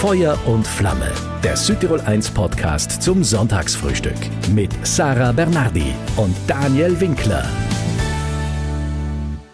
Feuer und Flamme, der Südtirol 1 Podcast zum Sonntagsfrühstück mit Sarah Bernardi und Daniel Winkler.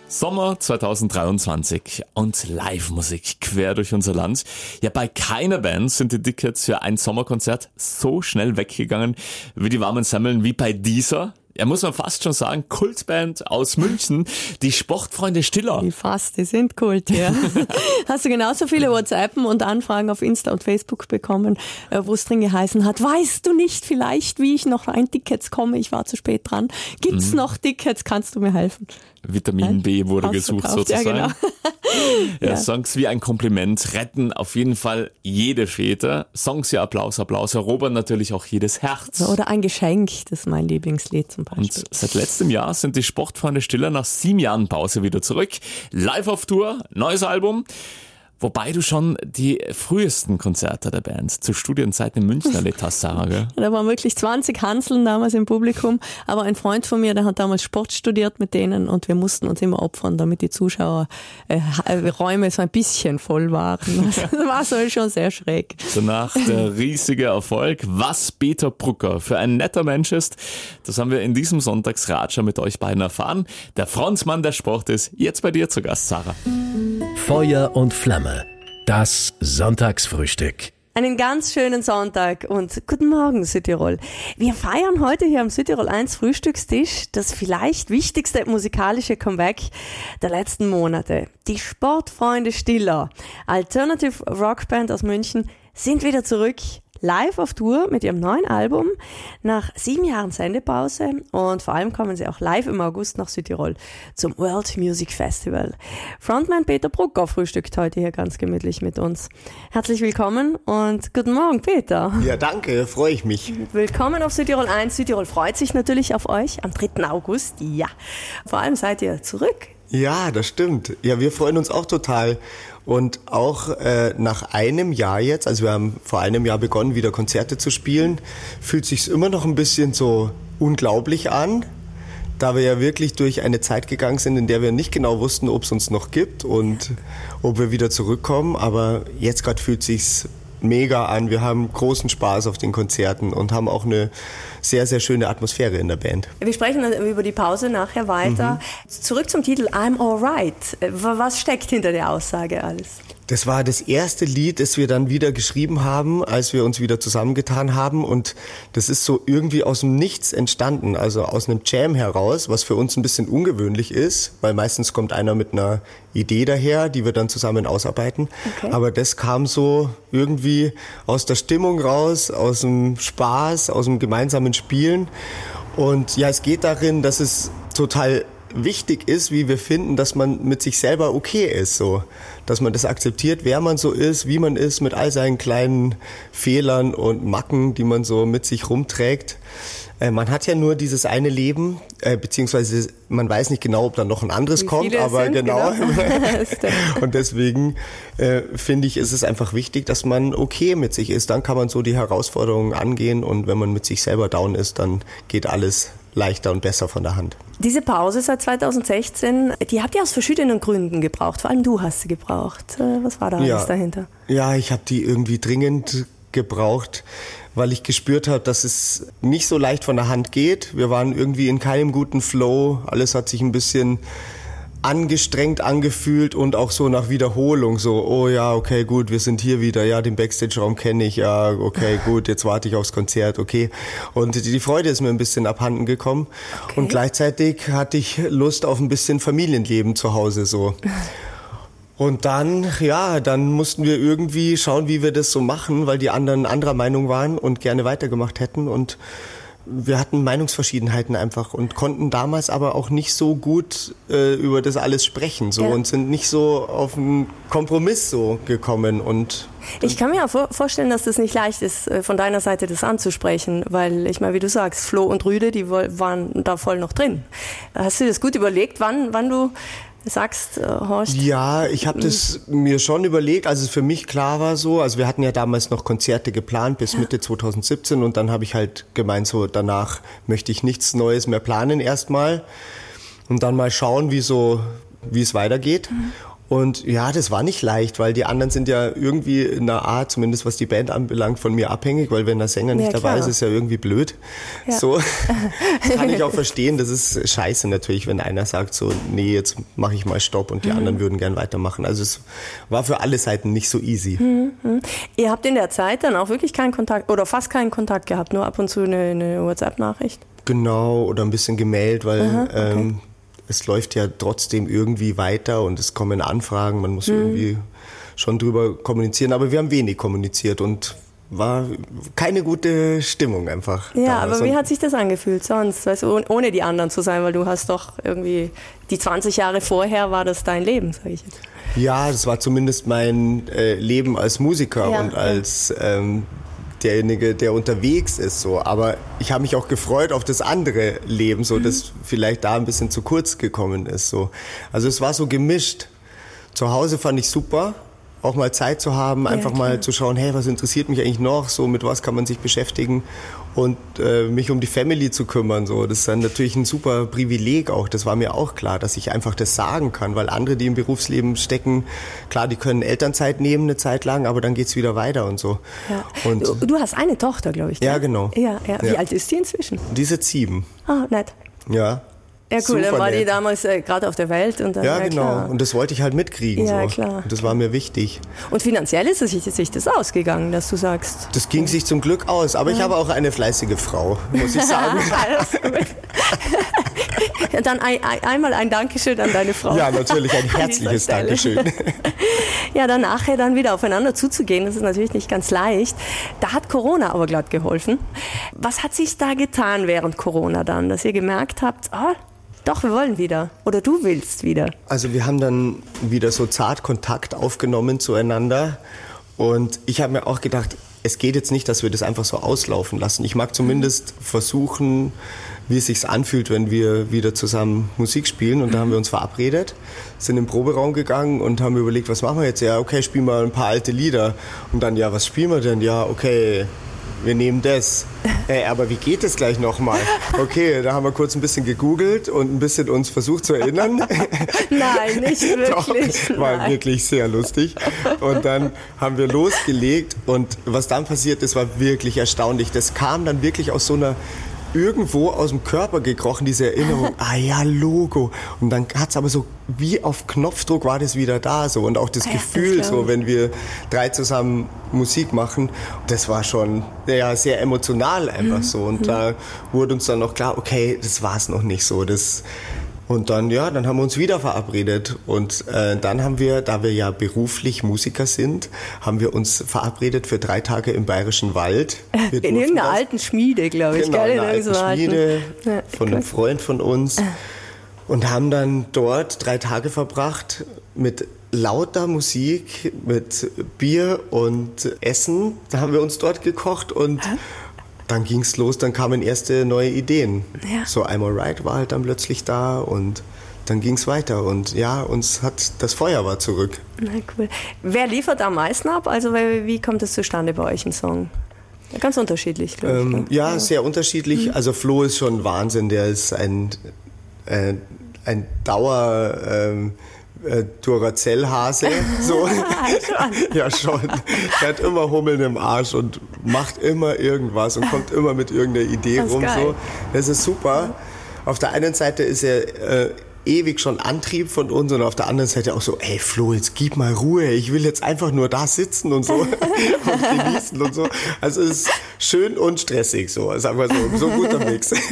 Sommer 2023 und Live-Musik quer durch unser Land. Ja, bei keiner Band sind die Tickets für ein Sommerkonzert so schnell weggegangen wie die warmen Semmeln wie bei dieser ja, muss man fast schon sagen, Kultband aus München, die Sportfreunde Stiller. Die fast, die sind Kult, ja. Hast du genauso viele WhatsAppen und Anfragen auf Insta und Facebook bekommen, äh, wo es drin geheißen hat, weißt du nicht vielleicht, wie ich noch ein Tickets komme? Ich war zu spät dran. Gibt's mhm. noch Tickets? Kannst du mir helfen? Vitamin B wurde gesucht sozusagen. Ja, genau. ja, ja, Songs wie ein Kompliment retten auf jeden Fall jede Fete. Songs wie Applaus, Applaus erobern natürlich auch jedes Herz. Oder ein Geschenk, das ist mein Lieblingslied zum Beispiel. Und seit letztem Jahr sind die Sportfreunde Stiller nach sieben Jahren Pause wieder zurück. Live auf Tour, neues Album. Wobei du schon die frühesten Konzerte der Band zu Studienzeiten in München erlebt hast, Sarah, gell? Da waren wirklich 20 Hanseln damals im Publikum. Aber ein Freund von mir, der hat damals Sport studiert mit denen und wir mussten uns immer opfern, damit die Zuschauerräume äh, so ein bisschen voll waren. Das war so schon sehr schräg. Danach der riesige Erfolg. Was Peter Brucker für ein netter Mensch ist, das haben wir in diesem Sonntagsratscher mit euch beiden erfahren. Der Frontmann des Sportes, jetzt bei dir zu Gast, Sarah. Feuer und Flamme. Das Sonntagsfrühstück. Einen ganz schönen Sonntag und guten Morgen Südtirol. Wir feiern heute hier am Südtirol 1 Frühstückstisch das vielleicht wichtigste musikalische Comeback der letzten Monate. Die Sportfreunde Stiller, Alternative Rockband aus München, sind wieder zurück live auf Tour mit ihrem neuen Album nach sieben Jahren Sendepause und vor allem kommen sie auch live im August nach Südtirol zum World Music Festival. Frontman Peter Brucker frühstückt heute hier ganz gemütlich mit uns. Herzlich willkommen und guten Morgen, Peter. Ja, danke, freue ich mich. Willkommen auf Südtirol 1. Südtirol freut sich natürlich auf euch am 3. August. Ja, vor allem seid ihr zurück. Ja, das stimmt. Ja, wir freuen uns auch total. Und auch äh, nach einem Jahr jetzt, also wir haben vor einem Jahr begonnen, wieder Konzerte zu spielen, fühlt sich immer noch ein bisschen so unglaublich an, da wir ja wirklich durch eine Zeit gegangen sind, in der wir nicht genau wussten, ob es uns noch gibt und ob wir wieder zurückkommen. Aber jetzt gerade fühlt sich's mega an. Wir haben großen Spaß auf den Konzerten und haben auch eine sehr, sehr schöne Atmosphäre in der Band. Wir sprechen über die Pause nachher weiter. Mhm. Zurück zum Titel I'm Alright. Was steckt hinter der Aussage alles? Das war das erste Lied, das wir dann wieder geschrieben haben, als wir uns wieder zusammengetan haben. Und das ist so irgendwie aus dem Nichts entstanden, also aus einem Jam heraus, was für uns ein bisschen ungewöhnlich ist, weil meistens kommt einer mit einer Idee daher, die wir dann zusammen ausarbeiten. Okay. Aber das kam so irgendwie aus der Stimmung raus, aus dem Spaß, aus dem gemeinsamen Spielen. Und ja, es geht darin, dass es total wichtig ist, wie wir finden, dass man mit sich selber okay ist, so. Dass man das akzeptiert, wer man so ist, wie man ist, mit all seinen kleinen Fehlern und Macken, die man so mit sich rumträgt. Äh, man hat ja nur dieses eine Leben, äh, beziehungsweise man weiß nicht genau, ob dann noch ein anderes Wie kommt, aber sind, genau. genau. und deswegen äh, finde ich, ist es einfach wichtig, dass man okay mit sich ist. Dann kann man so die Herausforderungen angehen und wenn man mit sich selber down ist, dann geht alles leichter und besser von der Hand. Diese Pause seit 2016, die habt ihr aus verschiedenen Gründen gebraucht. Vor allem du hast sie gebraucht. Äh, was war da ja. alles dahinter? Ja, ich habe die irgendwie dringend gebraucht, weil ich gespürt habe, dass es nicht so leicht von der Hand geht. Wir waren irgendwie in keinem guten Flow. Alles hat sich ein bisschen angestrengt angefühlt und auch so nach Wiederholung so, oh ja, okay, gut, wir sind hier wieder, ja, den Backstage-Raum kenne ich, ja, okay, gut, jetzt warte ich aufs Konzert, okay. Und die Freude ist mir ein bisschen abhanden gekommen okay. und gleichzeitig hatte ich Lust auf ein bisschen Familienleben zu Hause so. Und dann, ja, dann mussten wir irgendwie schauen, wie wir das so machen, weil die anderen anderer Meinung waren und gerne weitergemacht hätten und wir hatten Meinungsverschiedenheiten einfach und konnten damals aber auch nicht so gut äh, über das alles sprechen so ja. und sind nicht so auf einen Kompromiss so gekommen und ich kann mir auch vorstellen, dass das nicht leicht ist, äh, von deiner Seite das anzusprechen, weil ich meine, wie du sagst, Flo und Rüde, die waren da voll noch drin. Hast du das gut überlegt, wann, wann du sagst, äh, Horst? Ja, ich habe das mir schon überlegt, als es für mich klar war so. Also wir hatten ja damals noch Konzerte geplant bis Mitte 2017 und dann habe ich halt gemeint, so danach möchte ich nichts Neues mehr planen erstmal und dann mal schauen, wie so, wie es weitergeht. Mhm. Und ja, das war nicht leicht, weil die anderen sind ja irgendwie in einer Art, zumindest was die Band anbelangt, von mir abhängig, weil wenn der Sänger nicht Ja, dabei ist, ist ja irgendwie blöd. Ja. So das kann ich auch verstehen. Das ist scheiße natürlich, wenn einer sagt so, nee, jetzt mache ich mal Stopp und die Mhm. anderen würden gern weitermachen. Also es war für alle Seiten nicht so easy. Mhm. Ihr habt in der Zeit dann auch wirklich keinen Kontakt oder fast keinen Kontakt gehabt, nur ab und zu eine, eine WhatsApp-Nachricht. Genau, oder ein bisschen gemeldet, weil Aha, okay. ähm, es läuft ja trotzdem irgendwie weiter und es kommen Anfragen, man Mhm. muss irgendwie schon drüber kommunizieren, aber wir haben wenig kommuniziert und war keine gute Stimmung einfach. Ja, damals. aber wie hat sich das angefühlt sonst, weißt du, oh- ohne die anderen zu sein, weil du hast doch irgendwie, die 20 Jahre vorher war das dein Leben, sag ich jetzt. Ja, das war zumindest mein äh, Leben als Musiker Ja, und als ähm, derjenige, der unterwegs ist. So. Aber ich habe mich auch gefreut auf das andere Leben, so Mhm. das vielleicht da ein bisschen zu kurz gekommen ist. So. Also es war so gemischt. Zu Hause fand ich super, auch mal Zeit zu haben, einfach klar. mal zu schauen, hey, was interessiert mich eigentlich noch, so mit was kann man sich beschäftigen und äh, mich um die Family zu kümmern. So. Das ist dann natürlich ein super Privileg auch, das war mir auch klar, dass ich einfach das sagen kann, weil andere, die im Berufsleben stecken, klar, die können Elternzeit nehmen eine Zeit lang, aber dann geht's wieder weiter und so. Ja. Und du, du hast eine Tochter, glaube ich. Ja, ne? genau. Ja, ja. Wie Ja. alt ist die inzwischen? diese sieben, Ah, nett. ja. Ja, cool, dann war die nett. damals äh, gerade auf der Welt und dann, Ja, ja, genau. klar. Und das wollte ich halt mitkriegen. Ja, so. klar. Und das war mir wichtig. Und finanziell ist es sich, das ausgegangen, dass du sagst. Das ging sich zum Glück aus. Aber ich habe auch eine fleißige Frau, muss ich sagen. Alles gut. Dann ein, ein, einmal ein Dankeschön an deine Frau. ja, natürlich ein herzliches. Dankeschön. Ja, dann nachher dann wieder aufeinander zuzugehen, das ist natürlich nicht ganz leicht. Da hat Corona aber glatt geholfen. Was hat sich da getan während Corona dann, dass ihr gemerkt habt, ah, doch, wir wollen wieder oder du willst wieder? Also wir haben dann wieder so zart Kontakt aufgenommen zueinander. Und ich habe mir auch gedacht, es geht jetzt nicht, dass wir das einfach so auslaufen lassen. Ich mag zumindest versuchen, wie es sich anfühlt, wenn wir wieder zusammen Musik spielen. Und da haben wir uns verabredet, sind in den Proberaum gegangen und haben überlegt, was machen wir jetzt? Ja, okay, spielen wir ein paar alte Lieder. Und dann, ja, was spielen wir denn? Ja, okay, wir nehmen das. Ey, aber wie geht es gleich nochmal? Okay, da haben wir kurz ein bisschen gegoogelt und ein bisschen uns versucht zu erinnern. Nein, nicht Doch, wirklich. war Nein. wirklich sehr lustig. Und dann haben wir losgelegt und was dann passiert ist, war wirklich erstaunlich. Das kam dann wirklich aus so einer irgendwo aus dem Körper gekrochen, diese Erinnerung, ah ja, Logo. Und dann hat's aber so, wie auf Knopfdruck war das wieder da so. Und auch das Ja, Gefühl, das so wenn wir drei zusammen Musik machen, das war schon ja, sehr emotional einfach so. Und da wurde uns dann noch klar, okay, das war's noch nicht so. Das, und dann, ja, dann haben wir uns wieder verabredet. Und äh, dann haben wir, da wir ja beruflich Musiker sind, haben wir uns verabredet für drei Tage im Bayerischen Wald. Wir In irgendeiner alten Schmiede, glaube ich, Genau, in einer alten Schmiede Ja, von einem. Freund von uns. Und haben dann dort drei Tage verbracht mit lauter Musik, mit Bier und Essen. Da haben wir uns dort gekocht und dann ging's los, dann kamen erste neue Ideen. Ja. So I'm Alright war halt dann plötzlich da und dann ging's weiter und ja, uns hat das Feuer war zurück. Na cool. Wer liefert am meisten ab? Also wie kommt es zustande bei euch ein Song? Ja, ganz unterschiedlich, glaube ich. Ähm, ne? ja, sehr unterschiedlich. Also Flo ist schon Wahnsinn. Der ist ein, äh, ein Dauer ähm, äh, Duracell-Hase. So. ja, schon. Der hat immer Hummeln im Arsch und macht immer irgendwas und kommt immer mit irgendeiner Idee rum. geil. So. Das ist super. Auf der einen Seite ist er äh, ewig schon Antrieb von uns und auf der anderen Seite auch so, ey Flo, jetzt gib mal Ruhe, ich will jetzt einfach nur da sitzen und so und genießen und so. Also es ist schön und stressig so, sagen wir so, so guter Mix.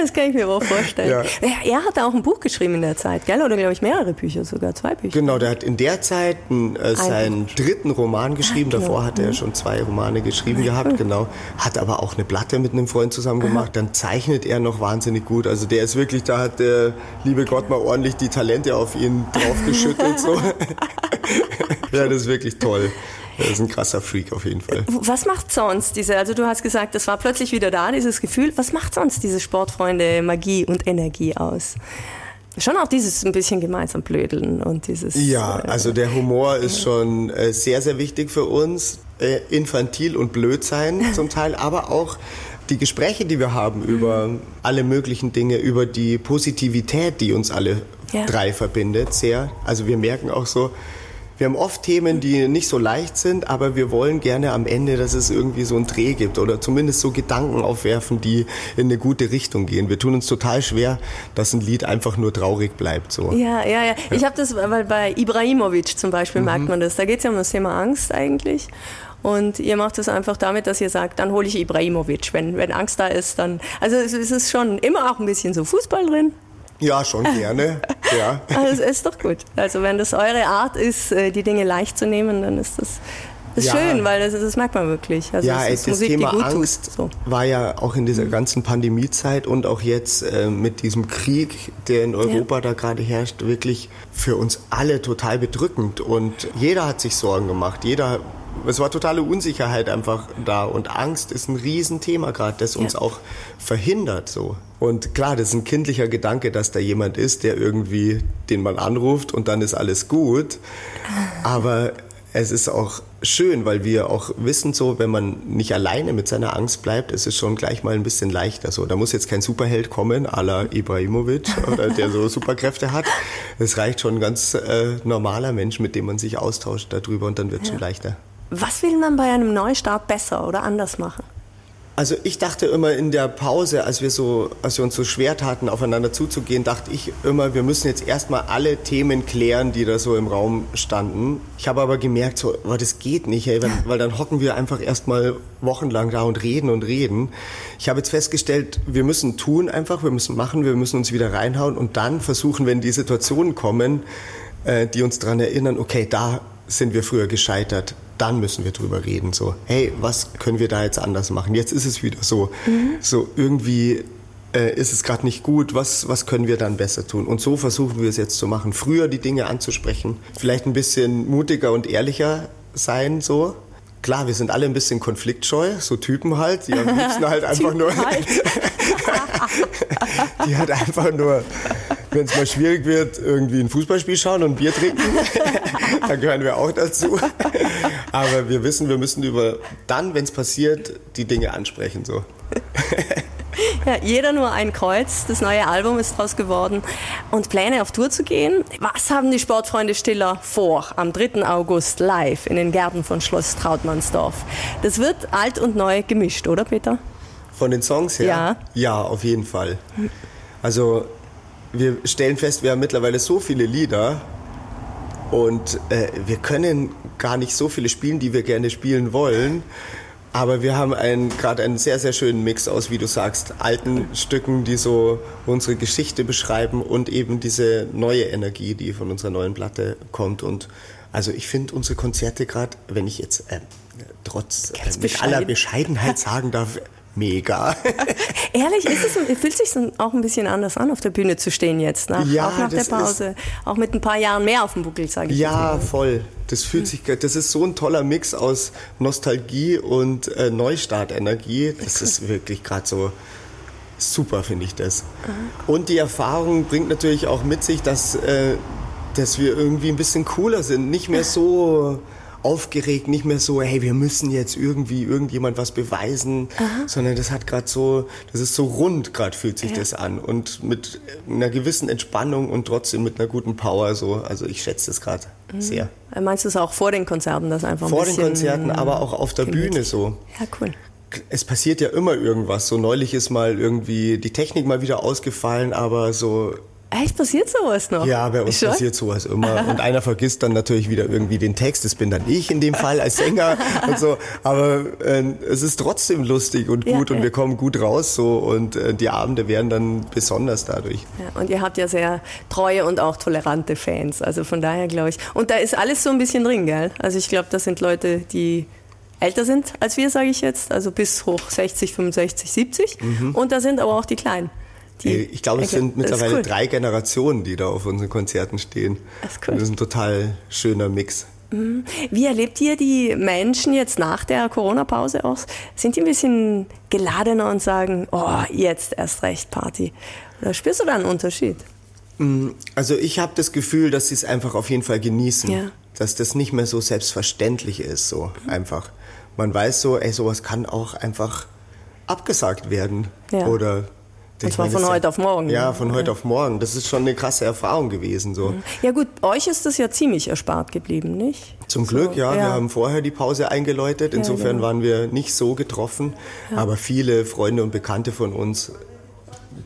Das kann ich mir auch vorstellen. Ja. Er hat auch ein Buch geschrieben in der Zeit, gell? Oder glaube ich mehrere Bücher sogar, zwei Bücher. Genau, der hat in der Zeit einen, äh, seinen dritten Roman geschrieben. genau. Davor hat er schon zwei Romane geschrieben gehabt, genau. Hat aber auch eine Platte mit einem Freund zusammen gemacht. Dann zeichnet er noch wahnsinnig gut. Also der ist wirklich, da hat der liebe Gott mal ordentlich die Talente auf ihn draufgeschüttet. so. ja, das ist wirklich toll. Er ist ein krasser Freak auf jeden Fall. Was macht sonst diese, also du hast gesagt, das war plötzlich wieder da, dieses Gefühl. Was macht sonst diese Sportfreunde Magie und Energie aus? Schon auch dieses ein bisschen gemeinsam blödeln und dieses. Ja, äh, also der Humor ist schon äh, sehr, sehr wichtig für uns. Äh, infantil und blöd sein zum Teil, aber auch die Gespräche, die wir haben über alle möglichen Dinge, über die Positivität, die uns alle Ja. drei verbindet, sehr. Also wir merken auch so, wir haben oft Themen, die nicht so leicht sind, aber wir wollen gerne am Ende, dass es irgendwie so einen Dreh gibt oder zumindest so Gedanken aufwerfen, die in eine gute Richtung gehen. Wir tun uns total schwer, dass ein Lied einfach nur traurig bleibt. So. Ja, ja, ja. Ich habe das, weil bei Ibrahimovic zum Mhm. Beispiel merkt man das. Da geht es ja um das Thema Angst eigentlich. Und ihr macht es einfach damit, dass ihr sagt, dann hole ich Ibrahimovic. Wenn, wenn Angst da ist, dann. Also es ist schon immer auch ein bisschen so Fußball drin. Ja, schon gerne. Ja. Also es ist doch gut. Also wenn das eure Art ist, äh, die Dinge leicht zu nehmen, dann ist das ist Ja. schön, weil das, das merkt man wirklich. Also Ja, das Musik, Thema Angst. So. war ja auch in dieser ganzen Pandemiezeit und auch jetzt äh, mit diesem Krieg, der in Europa da gerade herrscht, wirklich für uns alle total bedrückend. Und jeder hat sich Sorgen gemacht. Jeder, es war totale Unsicherheit einfach da. Und Angst ist ein Riesenthema gerade, das uns Ja. auch verhindert so. Und klar, das ist ein kindlicher Gedanke, dass da jemand ist, der irgendwie, den man anruft und dann ist alles gut. Aber es ist auch schön, weil wir auch wissen so, wenn man nicht alleine mit seiner Angst bleibt, ist es schon gleich mal ein bisschen leichter so. Da muss jetzt kein Superheld kommen, à la Ibrahimovic, oder der so Superkräfte hat. Es reicht schon ein ganz äh, normaler Mensch, mit dem man sich austauscht darüber und dann wird es schon leichter. Was will man bei einem Neustart besser oder anders machen? Also ich dachte immer in der Pause, als wir so, als wir uns so schwer taten, aufeinander zuzugehen, dachte ich immer, wir müssen jetzt erstmal alle Themen klären, die da so im Raum standen. Ich habe aber gemerkt, so, oh, das geht nicht, ey, weil, weil dann hocken wir einfach erstmal wochenlang da und reden und reden. Ich habe jetzt festgestellt, wir müssen tun einfach, wir müssen machen, wir müssen uns wieder reinhauen und dann versuchen, wenn die Situationen kommen, äh, die uns daran erinnern, okay, da sind wir früher gescheitert, dann müssen wir drüber reden. So, hey, was können wir da jetzt anders machen? Jetzt ist es wieder so. So irgendwie äh, ist es gerade nicht gut. Was, was können wir dann besser tun? Und so versuchen wir es jetzt zu machen. Früher die Dinge anzusprechen. Vielleicht ein bisschen mutiger und ehrlicher sein, so. Klar, wir sind alle ein bisschen konfliktscheu, so Typen halt, die am liebsten halt einfach nur, Halt. die halt einfach nur, wenn es mal schwierig wird, irgendwie ein Fußballspiel schauen und Bier trinken. da gehören wir auch dazu. Aber wir wissen, wir müssen über dann, wenn es passiert, die Dinge ansprechen. So. Ja, jeder nur ein Kreuz. Das neue Album ist draus geworden. Und Pläne auf Tour zu gehen. Was haben die Sportfreunde Stiller vor am 3. August live in den Gärten von Schloss Trautmannsdorf? Das wird alt und neu gemischt, oder Peter? Von den Songs her? Ja. Ja, auf jeden Fall. Also wir stellen fest, wir haben mittlerweile so viele Lieder und äh, wir können gar nicht so viele spielen, die wir gerne spielen wollen. Aber wir haben einen, gerade einen sehr, sehr schönen Mix aus, wie du sagst, alten Stücken, die so unsere Geschichte beschreiben und eben diese neue Energie, die von unserer neuen Platte kommt. Und also ich finde unsere Konzerte gerade, wenn ich jetzt äh, trotz äh, mit aller bescheiden. Bescheidenheit sagen darf, mega. Ehrlich, ist es, fühlt sich auch ein bisschen anders an, auf der Bühne zu stehen jetzt. Nach, Ja, auch nach der Pause. Auch mit ein paar Jahren mehr auf dem Buckel, sage ich Ja, mal. voll. Das fühlt sich, das ist so ein toller Mix aus Nostalgie und äh, Neustartenergie. Das ist wirklich gerade so super, finde ich das. Und die Erfahrung bringt natürlich auch mit sich, dass, äh, dass wir irgendwie ein bisschen cooler sind. Nicht mehr so aufgeregt, nicht mehr so, hey, wir müssen jetzt irgendwie irgendjemand was beweisen, sondern das hat gerade so, das ist so rund gerade fühlt sich Ja. das an und mit einer gewissen Entspannung und trotzdem mit einer guten Power so. Also ich schätze das gerade sehr. Äh, Meinst du es auch vor den Konzerten, dass einfach ein Vor den Konzerten, aber auch auf der gemütlich. Bühne so. Ja, cool. Es passiert ja immer irgendwas. So neulich ist mal irgendwie die Technik mal wieder ausgefallen, aber so Echt, passiert sowas noch? Ja, bei uns Schon? passiert sowas immer. Und einer vergisst dann natürlich wieder irgendwie den Text. Das bin dann ich in dem Fall als Sänger und so. Aber äh, es ist trotzdem lustig und Ja, gut und ja. wir kommen gut raus so und äh, die Abende werden dann besonders dadurch. Ja, und ihr habt ja sehr treue und auch tolerante Fans. Also von daher glaube ich. Und da ist alles so ein bisschen drin, gell? Also ich glaube, das sind Leute, die älter sind als wir, sage ich jetzt. Also bis hoch 60, 65, 70. Und da sind aber auch die Kleinen. Die, Mhm. Ich glaube, es sind mittlerweile cool. drei Generationen, die da auf unseren Konzerten stehen. Das ist cool. Und das ist ein total schöner Mix. Wie erlebt ihr die Menschen jetzt nach der Corona-Pause aus? Sind die ein bisschen geladener und sagen, oh, jetzt erst recht Party? Oder spürst du da einen Unterschied? Also ich habe das Gefühl, dass sie es einfach auf jeden Fall genießen. Ja. Dass das nicht mehr so selbstverständlich ist, so einfach. Man weiß so, ey, sowas kann auch einfach abgesagt werden. Ja. Oder Und zwar von heute auf morgen. Ja, von heute auf morgen. Das ist schon eine krasse Erfahrung gewesen. So. Ja gut, euch ist das ja ziemlich erspart geblieben, nicht? Zum Glück, ja. ja. Wir haben vorher die Pause eingeläutet. Insofern genau. waren wir nicht so getroffen. Aber viele Freunde und Bekannte von uns,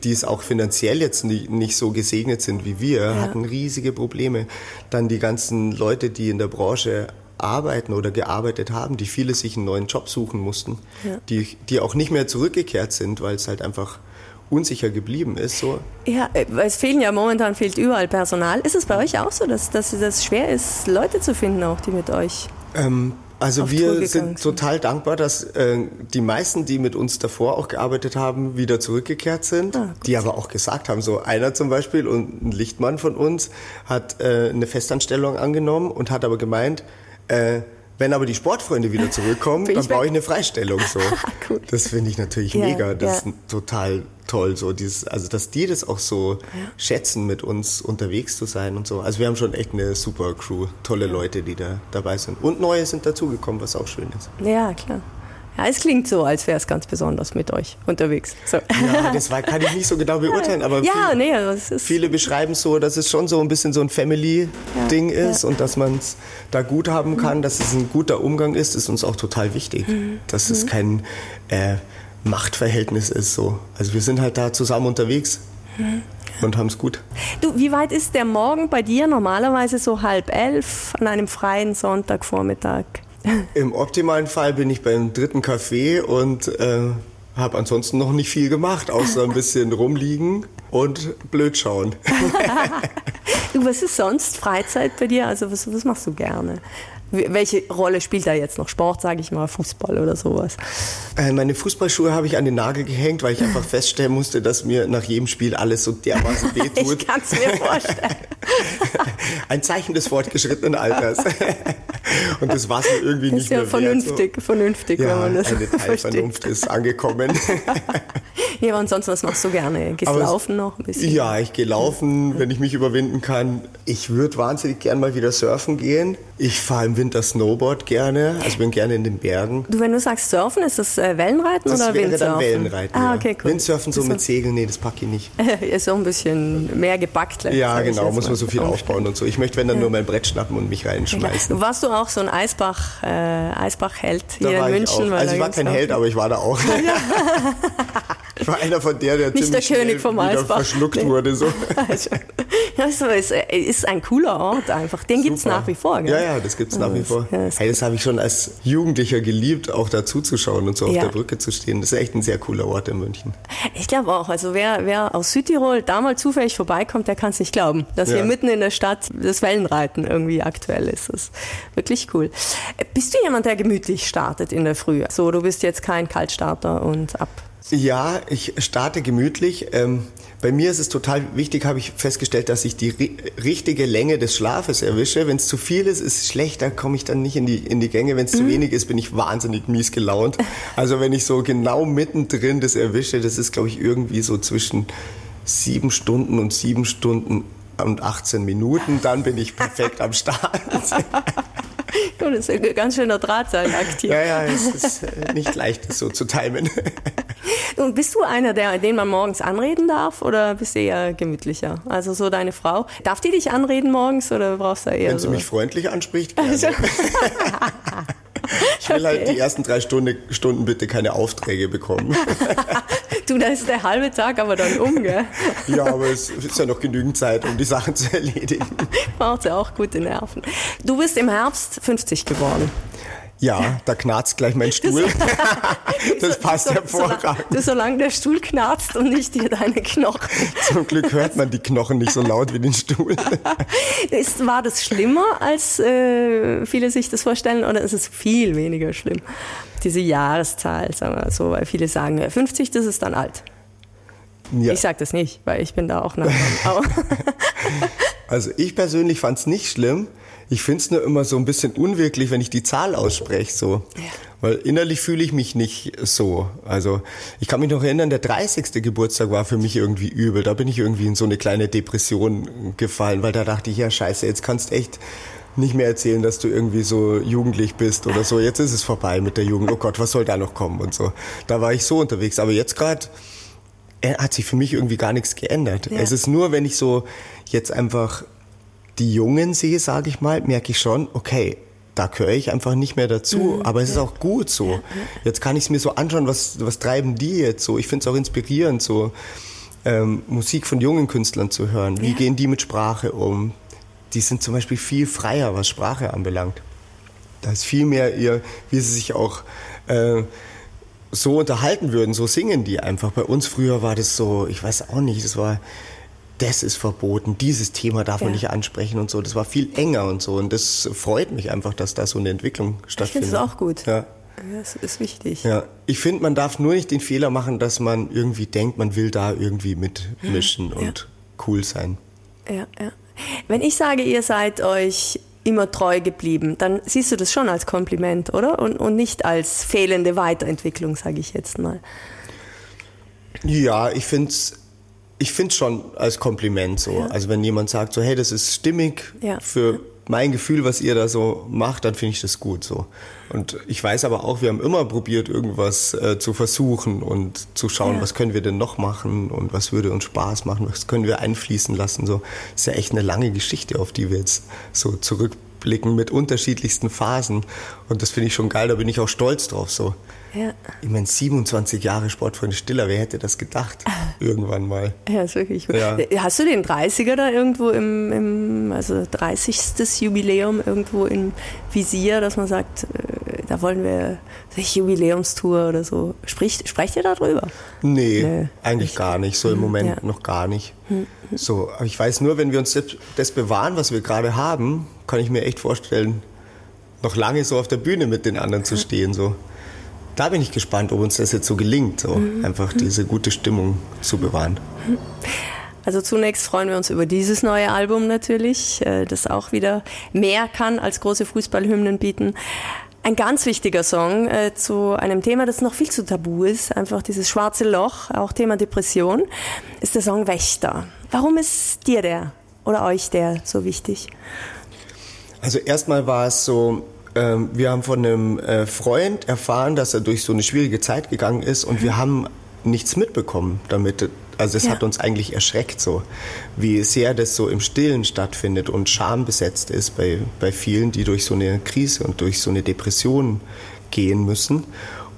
die es auch finanziell jetzt nicht, nicht so gesegnet sind wie wir, hatten riesige Probleme. Dann die ganzen Leute, die in der Branche arbeiten oder gearbeitet haben, die viele sich einen neuen Job suchen mussten, die, die auch nicht mehr zurückgekehrt sind, weil es halt einfach unsicher geblieben ist. So. Ja, äh, es fehlen ja momentan fehlt überall Personal. Ist es bei euch auch so, dass, dass das schwer ist, Leute zu finden, auch die mit euch? Ähm, also wir sind total dankbar, dass äh, die meisten, die mit uns davor auch gearbeitet haben, wieder zurückgekehrt sind. Ah, die aber auch gesagt haben, so einer zum Beispiel und ein Lichtmann von uns hat äh, eine Festanstellung angenommen und hat aber gemeint, äh, wenn aber die Sportfreunde wieder zurückkommen, dann brauche ich eine Freistellung. So. Cool. Das finde ich natürlich Ja, mega. Das ja. ist total toll. So dieses, also dass die das auch so schätzen, mit uns unterwegs zu sein und so. Also wir haben schon echt eine super Crew, tolle Leute, die da dabei sind. Und neue sind dazugekommen, was auch schön ist. Ja, klar. Ja, es klingt so, als wäre es ganz besonders mit euch unterwegs. So. Ja, das war, kann ich nicht so genau beurteilen, aber ja, viel, nee, ist. viele beschreiben es so, dass es schon so ein bisschen so ein Family-Ding ist und dass man es da gut haben kann, dass es ein guter Umgang ist, ist uns auch total wichtig. Dass es kein äh, Machtverhältnis ist so. Also wir sind halt da zusammen unterwegs und haben es gut. Du, wie weit ist der Morgen bei dir? Normalerweise so halb elf an einem freien Sonntagvormittag. Im optimalen Fall bin ich beim dritten Café und äh, habe ansonsten noch nicht viel gemacht, außer ein bisschen rumliegen und blöd schauen. Du, was ist sonst Freizeit bei dir? Also was, was machst du gerne? Welche Rolle spielt da jetzt noch Sport, sage ich mal, Fußball oder sowas? Äh, Meine Fußballschuhe habe ich an den Nagel gehängt, weil ich einfach feststellen musste, dass mir nach jedem Spiel alles so dermaßen Ich wehtut. kann es mir vorstellen. Ein Zeichen des fortgeschrittenen Alters. Und das war es mir irgendwie nicht ist ja mehr vernünftig, vernünftig, Wert. So. wenn Ja, man das eine. Teilvernunft ist angekommen. Ja, und sonst, was machst du gerne? Gehst Aber es- laufen noch ein bisschen? Ja, ich gehe laufen, wenn ich mich überwinden kann. Ich würde wahnsinnig gern mal wieder surfen gehen. Ich fahre im Winter Snowboard gerne, also bin gerne in den Bergen. Du, wenn du sagst Surfen, ist das äh, Wellenreiten Das oder wäre Windsurfen? dann Wellenreiten. Ah, ja. okay, cool. Windsurfen so mit Segeln, nee, das packe ich nicht. ist so ein bisschen mehr gebackt. Ja, ich genau, muss man so viel aufbauen und so. Ich möchte, wenn dann nur mein Brett schnappen und mich reinschmeißen. Warst du auch so ein Eisbach, äh, Eisbach-Held hier in ich München? weil Also ich war kein Held, aber ich war da auch. ich war einer von der, der Nicht der ziemlich König schnell vom Eisbach. verschluckt Nee. wurde. So. Also, ja, so ist, ein cooler Ort einfach. Den gibt's Super. nach wie vor. Gell? Ja, ja, das gibt's nach wie vor. ja, das- hey, das habe ich schon als Jugendlicher geliebt, auch da zuzuschauen und so auf Ja. der Brücke zu stehen. Das ist echt ein sehr cooler Ort in München. Ich glaube auch. Also wer, wer aus Südtirol da mal zufällig vorbeikommt, der kann es nicht glauben, dass Ja. hier mitten in der Stadt das Wellenreiten irgendwie aktuell ist. Das ist wirklich cool. Bist du jemand, der gemütlich startet in der Früh? So, du bist jetzt kein Kaltstarter und ab. Ja, ich starte gemütlich. Ähm, bei mir ist es total wichtig, habe ich festgestellt, dass ich die ri richtige Länge des Schlafes erwische. Wenn es zu viel ist, ist es schlecht, da komme ich dann nicht in die, in die Gänge. Wenn es zu wenig ist, bin ich wahnsinnig mies gelaunt. Also wenn ich so genau mittendrin das erwische, das ist, glaube ich, irgendwie so zwischen sieben Stunden und sieben Stunden und 18 Minuten, dann bin ich perfekt am Start. Das ist ein ganz schöner Drahtseilakt hier. Ja, ja, es ist äh, nicht leicht, das so zu timen. Und bist du einer, der, den man morgens anreden darf oder bist du eher gemütlicher? Also so deine Frau. Darf die dich anreden morgens oder brauchst du eher Wenn sie so? mich freundlich anspricht, gerne. Also- Ich will halt Okay. die ersten drei Stunden, Stunden bitte keine Aufträge bekommen. Du, da ist der halbe Tag aber dann um, gell? ja, aber es ist ja noch genügend Zeit, um die Sachen zu erledigen. Braucht ja auch gute Nerven. Du bist im Herbst 50 geworden. Ja, da knarzt gleich mein Stuhl. Das passt so, hervorragend. So, solange der Stuhl knarzt und nicht dir deine Knochen. Zum Glück hört man die Knochen nicht so laut wie den Stuhl. Ist, war das schlimmer, als äh, viele sich das vorstellen, oder ist es viel weniger schlimm? Diese Jahreszahl, sagen wir so, weil viele sagen, ja, 50, das ist dann alt. Ja, Ich sage das nicht, weil ich bin da auch. Aber also ich persönlich fand es nicht schlimm. Ich finde es nur immer so ein bisschen unwirklich, wenn ich die Zahl ausspreche. So. Weil innerlich fühle ich mich nicht so. Also ich kann mich noch erinnern, der 30. Geburtstag war für mich irgendwie übel. Da bin ich irgendwie in so eine kleine Depression gefallen, weil da dachte ich, ja scheiße, jetzt kannst echt nicht mehr erzählen, dass du irgendwie so jugendlich bist oder so. Jetzt ist es vorbei mit der Jugend. Oh Gott, was soll da noch kommen und so. Da war ich so unterwegs. Aber jetzt gerade hat sich für mich irgendwie gar nichts geändert. Ja. Es ist nur, wenn ich so jetzt einfach die Jungen sehe, sage ich mal, merke ich schon, okay, da gehöre ich einfach nicht mehr dazu. Mhm, aber es ist auch gut so. Jetzt kann ich es mir so anschauen, was, was treiben die jetzt so. Ich finde es auch inspirierend, so ähm, Musik von jungen Künstlern zu hören. Wie ja. gehen die mit Sprache um? Die sind zum Beispiel viel freier, was Sprache anbelangt. Da ist viel mehr ihr, wie sie sich auch äh, so unterhalten würden, so singen die einfach. Bei uns früher war das so, ich weiß auch nicht, das war das ist verboten, dieses Thema darf ja. man nicht ansprechen und so. Das war viel enger und so. Und das freut mich einfach, dass da so eine Entwicklung stattfindet. Ich finde es auch gut. Ja. Das ist wichtig. Ja, ich finde, man darf nur nicht den Fehler machen, dass man irgendwie denkt, man will da irgendwie mitmischen ja. und cool sein. Ja, ja. Wenn ich sage, ihr seid euch immer treu geblieben, dann siehst du das schon als Kompliment, oder? Und, und nicht als fehlende Weiterentwicklung, sage ich jetzt mal. Ja, ich finde es ich finde es schon als Kompliment so. Ja. Also wenn jemand sagt so, hey, das ist stimmig ja. für mein Gefühl, was ihr da so macht, dann finde ich das gut so. Und ich weiß aber auch, wir haben immer probiert, irgendwas äh, zu versuchen und zu schauen, ja. was können wir denn noch machen und was würde uns Spaß machen, was können wir einfließen lassen. So das ist ja echt eine lange Geschichte, auf die wir jetzt so zurückblicken mit unterschiedlichsten Phasen. Und das finde ich schon geil, da bin ich auch stolz drauf so. Ja. Ich meine, 27 Jahre Sportfreunde Stiller, wer hätte das gedacht? Irgendwann mal. Ja, ist wirklich gut. Ja. Hast du den 30er da irgendwo im, im, also 30. Jubiläum irgendwo im Visier, dass man sagt, äh, da wollen wir Jubiläumstour oder so. Spricht, sprecht ihr darüber? Nee, nee eigentlich nicht. gar nicht. So im hm, Moment ja. noch gar nicht. Hm, hm. So, aber ich weiß nur, wenn wir uns das bewahren, was wir gerade haben, kann ich mir echt vorstellen, noch lange so auf der Bühne mit den anderen zu stehen. So da bin ich gespannt, ob uns das jetzt so gelingt, so mhm. einfach diese gute Stimmung zu bewahren. Also zunächst freuen wir uns über dieses neue Album natürlich, äh, das auch wieder mehr kann als große Fußballhymnen bieten. Ein ganz wichtiger Song äh, zu einem Thema, das noch viel zu tabu ist, einfach dieses schwarze Loch, auch Thema Depression, ist der Song Wächter. Warum ist dir der oder euch der so wichtig? Also erstmal war es so, ähm, wir haben von einem äh, Freund erfahren, dass er durch so eine schwierige Zeit gegangen ist und wir haben nichts mitbekommen damit. Also es ja. hat uns eigentlich erschreckt so, wie sehr das so im Stillen stattfindet und schambesetzt ist bei, bei vielen, die durch so eine Krise und durch so eine Depression gehen müssen.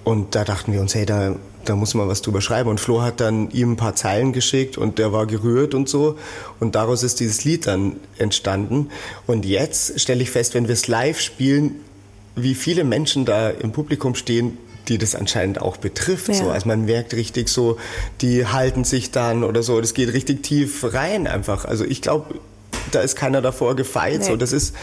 Und da dachten wir uns, hey, da, da muss man was drüber schreiben. Und Flo hat dann ihm ein paar Zeilen geschickt und der war gerührt und so. Und daraus ist dieses Lied dann entstanden. Und jetzt stelle ich fest, wenn wir es live spielen, wie viele Menschen da im Publikum stehen, die das anscheinend auch betrifft. Ja. So. Also man merkt richtig so, die halten sich dann oder so. Das geht richtig tief rein einfach. Also ich glaube, da ist keiner davor gefeit. Nee. So. Das ist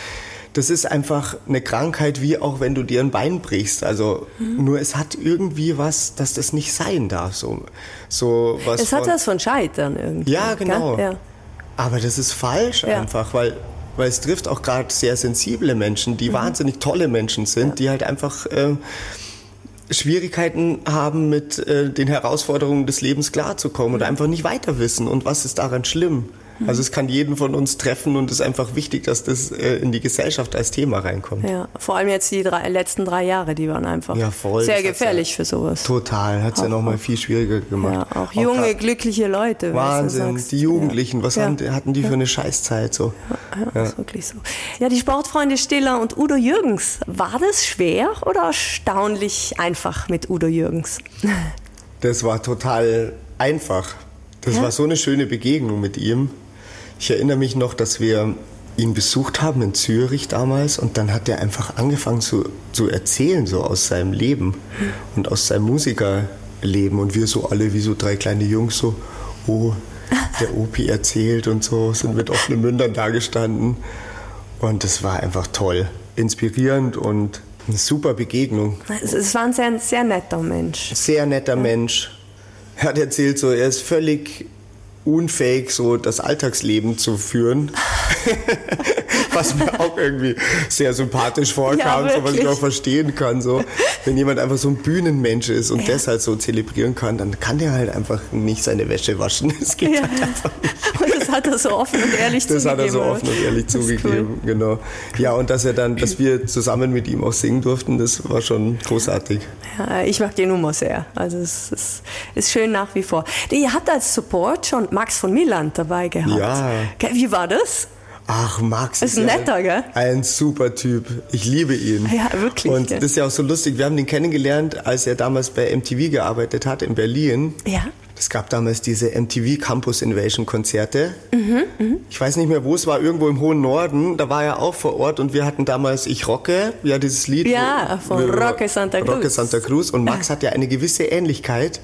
das ist einfach eine Krankheit, wie auch wenn du dir ein Bein brichst. Also mhm. nur es hat irgendwie was, dass das nicht sein darf. So, so was es hat was von Scheitern irgendwie. Ja, genau. Ja. Aber das ist falsch ja. einfach, weil weil es trifft auch gerade sehr sensible Menschen, die mhm. wahnsinnig tolle Menschen sind, ja. die halt einfach äh, Schwierigkeiten haben, mit äh, den Herausforderungen des Lebens klarzukommen mhm. oder einfach nicht weiter wissen. Und was ist daran schlimm? Mhm. Also es kann jeden von uns treffen und es ist einfach wichtig, dass das äh, in die Gesellschaft als Thema reinkommt. Ja, vor allem jetzt die drei, letzten drei Jahre, die waren einfach ja, voll, sehr gefährlich ja, für sowas. Total, hat es ja nochmal viel schwieriger gemacht. Ja, auch junge, auch glückliche Leute. Wahnsinn, die Jugendlichen, was haben, hatten die für eine Scheißzeit so? Ja, ist wirklich so. Ja, die Sportfreunde Stiller und Udo Jürgens, war das schwer oder erstaunlich einfach mit Udo Jürgens? Das war total einfach. Das war so eine schöne Begegnung mit ihm. Ich erinnere mich noch, dass wir ihn besucht haben in Zürich damals und dann hat er einfach angefangen zu, zu erzählen, so aus seinem Leben und aus seinem Musikerleben und wir so alle wie so drei kleine Jungs so, oh, der Opi erzählt und so, sind mit offenen Mündern dagestanden und das war einfach toll, inspirierend und eine super Begegnung. Es war ein sehr, sehr netter Mensch. Sehr netter ja. Mensch. Er hat erzählt so, er ist völlig unfähig, so das Alltagsleben zu führen. was mir auch irgendwie sehr sympathisch vorkam, ja, so was ich auch verstehen kann. So. Wenn jemand einfach so ein Bühnenmensch ist und ja. das halt so zelebrieren kann, dann kann der halt einfach nicht seine Wäsche waschen. Das geht ja. halt einfach nicht. Und hat er so offen und ehrlich das zugegeben. hat er so offen und ehrlich Das ist zugegeben, genau. Ja, und dass er dann, dass wir zusammen mit ihm auch singen durften, das war schon großartig. Ja, ich mag die Nummer sehr. Also es ist, ist schön nach wie vor. Ihr habt als Support schon Max von Milland dabei gehabt. Ja. Wie war das? Ach, Max Ist ein ja netter, gell? Ein super Typ. Ich liebe ihn. Ja, wirklich, Und gell? das ist ja auch so lustig. Wir haben ihn kennengelernt, als er damals bei MTV gearbeitet hat in Berlin. Ja. Es gab damals diese MTV Campus Invasion Konzerte. Mhm, Ich weiß nicht mehr, wo es war, irgendwo im hohen Norden. Da war er auch vor Ort und wir hatten damals Ich rocke, ja dieses Lied. Ja, von Rocke Santa Cruz. Rocke Santa Cruz. Und Max hat ja eine gewisse Ähnlichkeit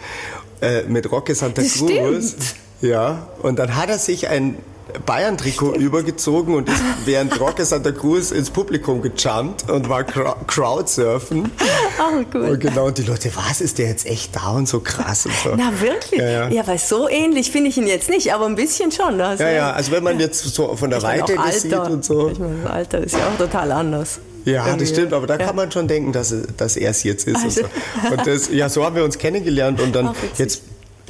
äh, mit Rocke Santa Cruz. stimmt. Ja, und dann hat er sich ein Bayern-Trikot übergezogen und ist während Rocke Santa Cruz ins Publikum gejumpt und war Cro- Crowdsurfen. Oh, gut. Und genau, und die Leute, was ist der jetzt echt da und so krass und so. Na wirklich? Ja, ja. weil so ähnlich finde ich ihn jetzt nicht, aber ein bisschen schon. Also, Ja, ja, also wenn man jetzt so von der ich Weite das sieht Alter. und so. Ich meine, das Alter ist ja auch total anders. Ja, Irgendwie. das stimmt, aber da Ja. kann man schon denken, dass, dass er es jetzt ist. Also- Und, so. und das, ja, so haben wir uns kennengelernt und dann jetzt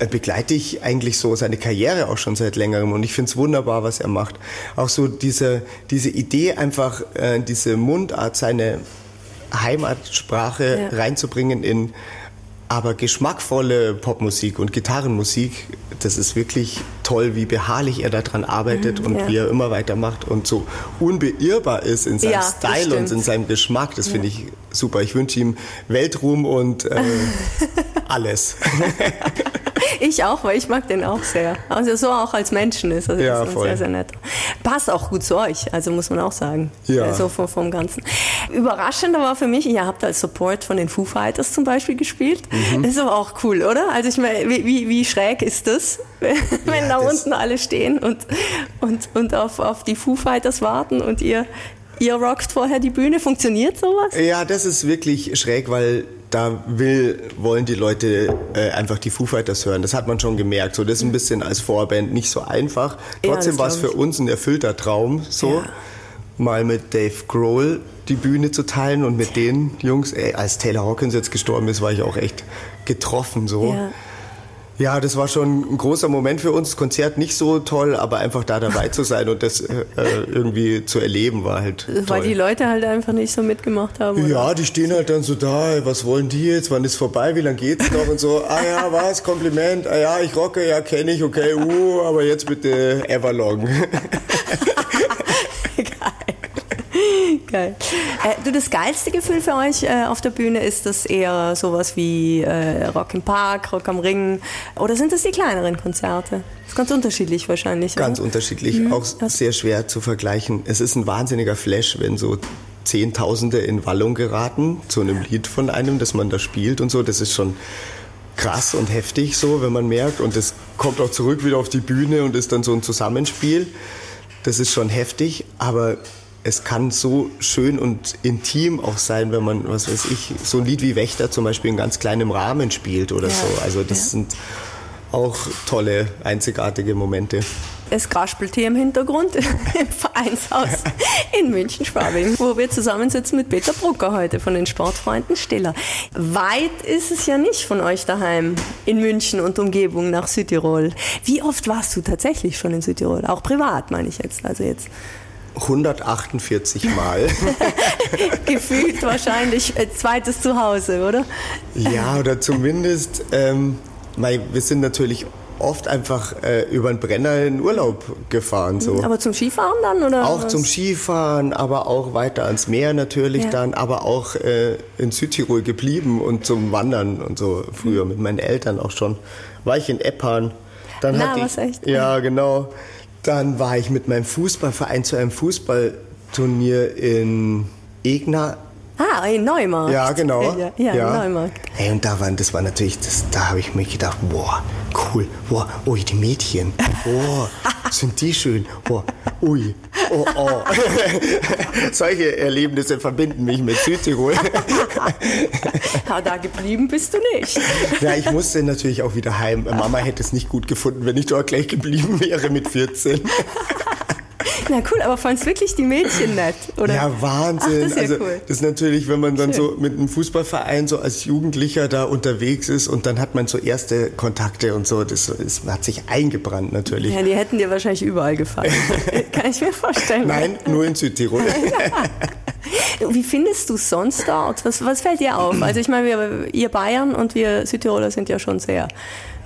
begleite ich eigentlich so seine Karriere auch schon seit längerem und ich finde es wunderbar, was er macht. Auch so diese, diese Idee, einfach äh, diese Mundart, seine Heimatsprache Ja. reinzubringen in aber geschmackvolle Popmusik und Gitarrenmusik, das ist wirklich toll, wie beharrlich er daran arbeitet und Mhm, ja. wie er immer weitermacht und so unbeirrbar ist in seinem Ja, Style und in seinem Geschmack. Das finde ich super. Ich wünsche ihm Weltruhm und äh, alles. Ich auch, weil ich mag den auch sehr. Also so auch als Menschen ist. Also Ja, ist voll. sehr, sehr nett. Passt auch gut zu euch, also muss man auch sagen. Ja. Also vom, vom Ganzen. Überraschender war für mich, ihr habt als Support von den Foo Fighters zum Beispiel gespielt. Mhm. Das ist aber auch cool, oder? Also ich meine, wie, wie, wie schräg ist das, wenn da das- unten alle stehen und, und, und auf, auf die Foo Fighters warten und ihr, ihr rockt vorher die Bühne. Funktioniert sowas? Ja, das ist wirklich schräg, weil da will, wollen die Leute äh, einfach die Foo Fighters hören. Das hat man schon gemerkt. So, das ist ein bisschen als Vorband nicht so einfach. Ja, Trotzdem das war es für uns ein erfüllter Traum, so Ja. mal mit Dave Grohl die Bühne zu teilen und mit den Jungs. Ey, als Taylor Hawkins jetzt gestorben ist, war ich auch echt getroffen so. Ja. Ja, das war schon ein großer Moment für uns. Konzert nicht so toll, aber einfach da dabei zu sein und das äh, irgendwie zu erleben war halt toll. Weil die Leute halt einfach nicht so mitgemacht haben. Oder? Ja, die stehen halt dann so da, was wollen die jetzt, wann ist vorbei, wie lange geht's noch und so, ah ja, was, Kompliment, ah ja, ich rocke, ja, kenne ich, okay, uh, aber jetzt bitte Everlong. Geil. Äh, du, das geilste Gefühl für euch äh, auf der Bühne ist das eher sowas wie äh, Rock im Park, Rock am Ring oder sind das die kleineren Konzerte? Das ist ganz unterschiedlich wahrscheinlich. Ganz oder? unterschiedlich, auch sehr schwer zu vergleichen. Es ist ein wahnsinniger Flash, wenn so Zehntausende in Wallung geraten zu einem Lied von einem, das man da spielt und so, das ist schon krass und heftig so, wenn man merkt und das kommt auch zurück wieder auf die Bühne und ist dann so ein Zusammenspiel. Das ist schon heftig, aber es kann so schön und intim auch sein, wenn man, was weiß ich, so ein Lied wie Wächter zum Beispiel in ganz kleinem Rahmen spielt oder Ja, so. Also das ja. sind auch tolle, einzigartige Momente. Es kraspelt hier im Hintergrund im Vereinshaus in München-Schwabing, wo wir zusammensitzen mit Peter Brucker heute von den Sportfreunden Stiller. Weit ist es ja nicht von euch daheim in München und Umgebung nach Südtirol. Wie oft warst du tatsächlich schon in Südtirol? Auch privat meine ich jetzt. Also jetzt 148 Mal. gefühlt wahrscheinlich äh, zweites Zuhause, oder? ja, oder zumindest, ähm, wir sind natürlich oft einfach äh, über den Brenner in Urlaub gefahren. So. Aber zum Skifahren dann? Oder Auch was? zum Skifahren, aber auch weiter ans Meer natürlich Ja. dann, aber auch äh, in Südtirol geblieben und zum Wandern und so früher mit meinen Eltern auch schon. War ich in Eppan. Dann Na, hatte ich, echt? Ja, genau. Dann war ich mit meinem Fußballverein zu einem Fußballturnier in Egna Ah, in Neumarkt. ja, genau. Ja, ja, in Neumarkt. Hey, und da waren, das war natürlich, das, da habe ich mir gedacht, boah, cool, boah, ui, die Mädchen, boah, sind die schön, boah, ui, oh, oh. Solche Erlebnisse verbinden mich mit Südtirol. Ja, da geblieben bist du nicht. ja, ich musste natürlich auch wieder heim. Mama hätte es nicht gut gefunden, wenn ich dort gleich geblieben wäre mit 14. Na cool, aber fandst wirklich die Mädchen nett, oder? Ja, Wahnsinn. Ach, das ist ja also cool. das ist natürlich, wenn man dann Schön. so mit einem Fußballverein so als Jugendlicher da unterwegs ist und dann hat man so erste Kontakte und so, das, das hat sich eingebrannt natürlich. Ja, die hätten dir wahrscheinlich überall gefallen. Kann ich mir vorstellen. Nein, nur in Südtirol. Wie findest du sonst dort? Was, was fällt dir auf? Also ich meine, wir, ihr Bayern und wir Südtiroler sind ja schon sehr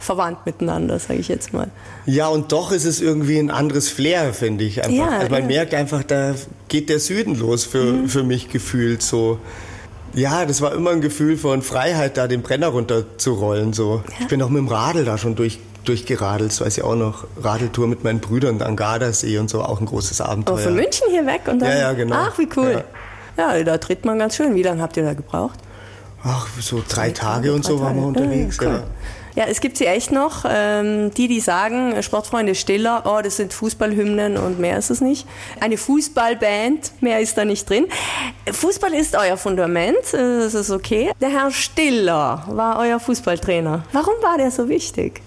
verwandt miteinander, sage ich jetzt mal. Ja, und doch ist es irgendwie ein anderes Flair, finde ich. Einfach. Ja, also man ja. merkt einfach, da geht der Süden los für, Mhm. für mich gefühlt so. Ja, das war immer ein Gefühl von Freiheit, da den Brenner runter zu rollen. So. Ich bin auch mit dem Radl da schon durch, durchgeradelt, das weiß ich auch noch. Radeltour mit meinen Brüdern am Gardasee und so, auch ein großes Abenteuer. Aber von München hier weg und dann. Ja, ja, genau. Ach, wie cool. Ja. da tritt man ganz schön. Wie lange habt ihr da gebraucht? Ach, so drei Tage und so Drei waren wir Tage. unterwegs. Ja, cool. Ja. Ja, es gibt sie echt noch. Ähm, die, die sagen, Sportfreunde Stiller, oh, das sind Fußballhymnen und mehr ist es nicht. Eine Fußballband, mehr ist da nicht drin. Fußball ist euer Fundament, äh, das ist okay. Der Herr Stiller war euer Fußballtrainer. Warum war der so wichtig?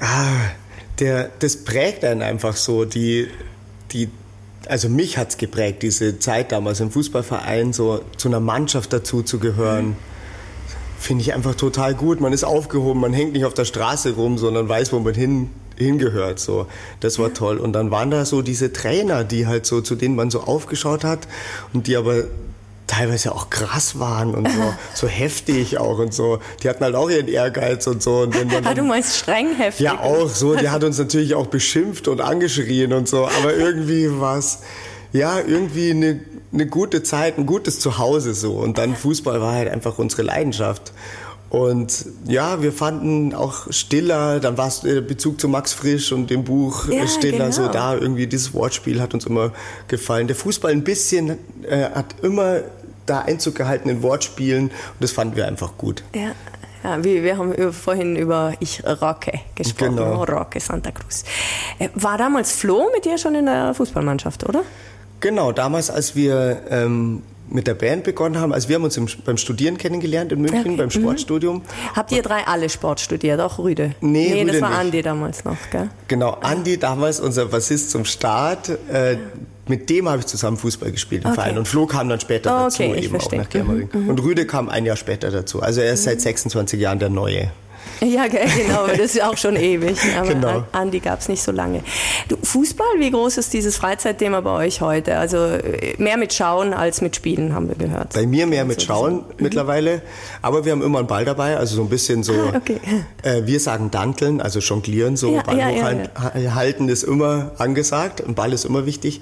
Ah, der, das prägt einen einfach so. Die, die, also mich hat's geprägt, diese Zeit damals im Fußballverein, so zu einer Mannschaft dazu zu gehören. Finde ich einfach total gut. Man ist aufgehoben, man hängt nicht auf der Straße rum, sondern weiß, wo man hin, hingehört. So. Das war toll. Und dann waren da so diese Trainer, die halt so, zu denen man so aufgeschaut hat und die aber teilweise auch krass waren und so, so heftig auch und so. Die hatten halt auch ihren Ehrgeiz und so. Und wenn man Ah, du meinst streng heftig? ja, auch so. Der hat uns natürlich auch beschimpft und angeschrien und so. Aber irgendwie war es, ja, irgendwie eine, eine gute Zeit, ein gutes Zuhause so. Und dann Fußball war halt einfach unsere Leidenschaft. Und ja, wir fanden auch Stiller, dann war es der Bezug zu Max Frisch und dem Buch Ja, Stiller, so genau. da irgendwie dieses Wortspiel hat uns immer gefallen. Der Fußball ein bisschen äh, hat immer da Einzug gehalten in Wortspielen und das fanden wir einfach gut. Ja. Ja, wir, wir haben über- vorhin über Ich Rocke gesprochen. Genau. Rocke Santa Cruz. Äh, War damals Flo mit dir schon in der Fußballmannschaft, oder? Genau, damals, als wir ähm, mit der Band begonnen haben, also wir haben uns im, beim Studieren kennengelernt in München, Okay, beim mhm. Sportstudium. Habt ihr drei alle Sport studiert, auch Rüde? Nee, nee das Rüde war nicht. Andi damals noch, gell? Genau, Andi, damals unser Bassist zum Start, äh, mit dem habe ich zusammen Fußball gespielt im Okay. Verein. Und Flo kam dann später Oh, dazu, okay, ich eben auch verstehe. nach Germering. Und Rüde kam ein Jahr später dazu. Also er ist seit 26 Jahren der Neue. Ja, genau, das ist ja auch schon ewig. Aber Genau. An- Andi gab es nicht so lange. Du, Fußball, wie groß ist dieses Freizeitthema bei euch heute? Also äh, mehr mit Schauen als mit Spielen, haben wir gehört. Bei mir mehr mit Also Schauen mittlerweile. Aber wir haben immer einen Ball dabei, also so ein bisschen so. Ah, okay. äh, wir sagen Danteln, also jonglieren, so Ja, Ball ja, ja, hochhalten halten ist immer angesagt. Ein Ball ist immer wichtig.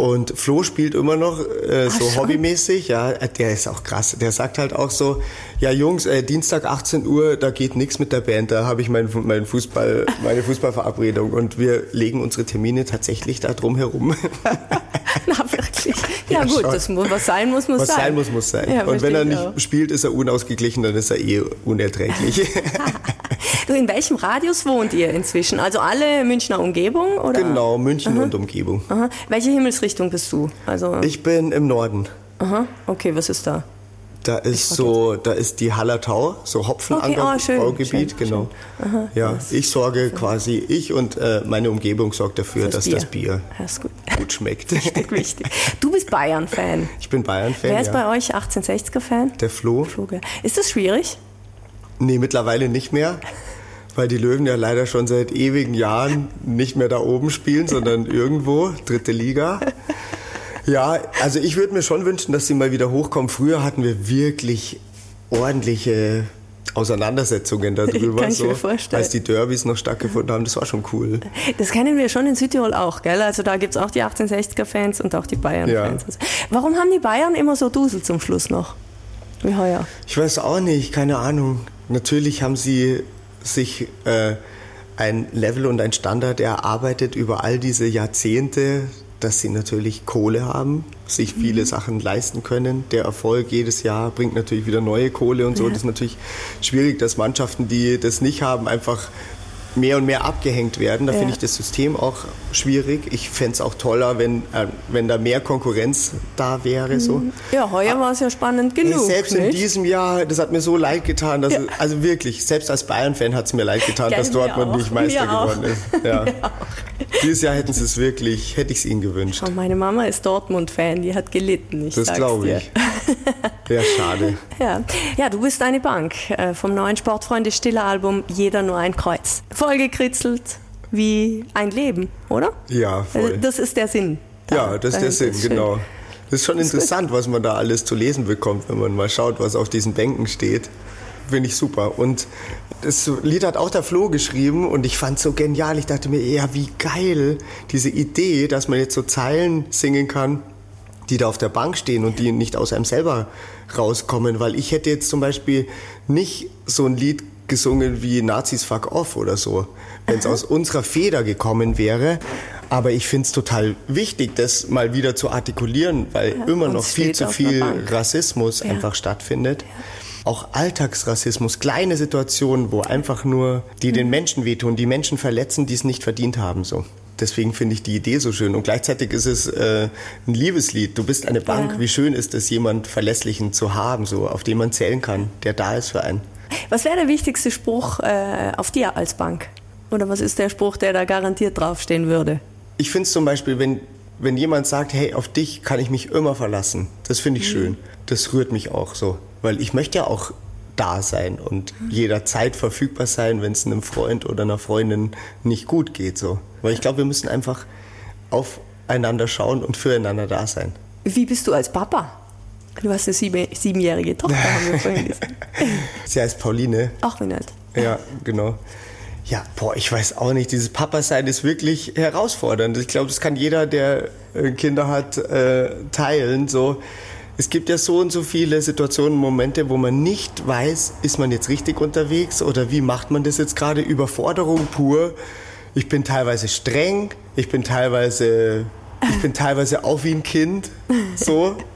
Und Flo spielt immer noch äh, so schon? hobbymäßig, ja, äh, der ist auch krass. Der sagt halt auch so, ja Jungs, äh, Dienstag 18 Uhr, da geht nichts mit der Band, da habe ich meinen mein Fußball, meine Fußballverabredung und wir legen unsere Termine tatsächlich da drum herum. Na, wirklich. Ja, Ja, gut, schon. das muss, was sein muss, muss Was sein. sein muss, muss sein. Ja, und wenn er nicht ich auch. spielt, ist er unausgeglichen, dann ist er eh unerträglich. Du, in welchem Radius wohnt ihr inzwischen? Also alle Münchner Umgebung? Oder? genau, München und Umgebung. Aha. Welche Himmelsrichtung bist du? Also, Ich bin im Norden. aha. okay, was ist da? Da ist so, da ist die Hallertau, so Okay, oh, schön, Hopfenanbaugebiet, schön, genau. ja, ich sorge quasi, ich und äh, meine Umgebung sorgt dafür, dass das Bier ist gut. gut schmeckt. Wichtig, wichtig. Du bist Bayern-Fan. Ich bin Bayern-Fan, Wer ist ja. bei euch 1860er-Fan? Der Flo? Fluge. Ist das schwierig? Nee, mittlerweile nicht mehr, weil die Löwen ja leider schon seit ewigen Jahren nicht mehr da oben spielen, sondern irgendwo, dritte Liga. Ja, also ich würde mir schon wünschen, dass sie mal wieder hochkommen. Früher hatten wir wirklich ordentliche Auseinandersetzungen darüber, Kann ich so, mir vorstellen. als die Derbys noch stattgefunden haben. Das war schon cool. Das kennen wir schon in Südtirol auch, gell? Also da gibt es auch die 1860er-Fans und auch die Bayern-Fans. Also, Warum haben die Bayern immer so Dusel zum Schluss noch? Wie heuer. Ich weiß auch nicht, keine Ahnung. Natürlich haben sie sich äh, ein Level und ein Standard erarbeitet über all diese Jahrzehnte, dass sie natürlich Kohle haben, sich Mhm. viele Sachen leisten können. Der Erfolg jedes Jahr bringt natürlich wieder neue Kohle und so. Das ist natürlich schwierig, dass Mannschaften, die das nicht haben, einfach mehr und mehr abgehängt werden. Da Ja. finde ich das System auch schwierig. Ich fände es auch toller, wenn, äh, wenn da mehr Konkurrenz da wäre. So. Ja, heuer war es ja spannend genug. selbst in nicht? diesem Jahr, das hat mir so leid getan, dass Ja. es, also wirklich, selbst als Bayern-Fan hat es mir leid getan, Gell, dass Dortmund auch. nicht Meister Mir auch. geworden ist. Ja. Dieses Jahr hätten sie es wirklich, hätte ich es ihnen gewünscht. Und meine Mama ist Dortmund-Fan, die hat gelitten. Ich Das glaube ich. Ja, schade. Ja. ja, du bist eine Bank äh, vom neuen Sportfreunde Stiller Album Jeder nur ein Kreuz. Vollgekritzelt wie ein Leben, oder? Ja, voll. Das ist der Sinn. da- Ja, das ist der. Sinn, schön. genau. Das ist schon interessant, was man da alles zu lesen bekommt, wenn man mal schaut, was auf diesen Bänken steht. Finde ich super. Und das Lied hat auch der Flo geschrieben und ich fand es so genial. Ich dachte mir, ja, wie geil diese Idee, dass man jetzt so Zeilen singen kann, die da auf der Bank stehen und die nicht aus einem selber rauskommen. Weil ich hätte jetzt zum Beispiel nicht so ein Lied gesungen wie Nazis fuck off oder so, wenn es aus unserer Feder gekommen wäre. Aber ich finde es total wichtig, das mal wieder zu artikulieren, weil immer und noch viel zu viel. Rassismus einfach stattfindet. Auch Alltagsrassismus, kleine Situationen, wo einfach nur die den Menschen wehtun, die Menschen verletzen, die es nicht verdient haben. So. Deswegen finde ich die Idee so schön. Und gleichzeitig ist es äh, ein Liebeslied. Du bist eine Bank. Ja. Wie schön ist es, jemand Verlässlichen zu haben, so, auf den man zählen kann, der da ist für einen. Was wäre der wichtigste Spruch äh, auf dir als Bank? Oder was ist der Spruch, der da garantiert draufstehen würde? Ich finde es zum Beispiel, wenn, wenn jemand sagt, hey, auf dich kann ich mich immer verlassen, das finde ich schön. Das rührt mich auch so. Weil ich möchte ja auch da sein und jederzeit verfügbar sein, wenn es einem Freund oder einer Freundin nicht gut geht. So. Weil ich glaube, wir müssen einfach aufeinander schauen und füreinander da sein. Wie bist du als Papa? Du hast eine sieben, siebenjährige Tochter, haben wir vorhin gesagt. Sie heißt Pauline. Ach, wie nett. Ja, genau. Ja, boah, ich weiß auch nicht. Dieses Papa-Sein ist wirklich herausfordernd. Ich glaube, das kann jeder, der äh, Kinder hat, äh, teilen. So, es gibt ja so und so viele Situationen, Momente, wo man nicht weiß, ist man jetzt richtig unterwegs oder wie macht man das jetzt gerade? Überforderung pur. Ich bin teilweise streng. Ich bin teilweise, ich bin teilweise auch wie ein Kind. So.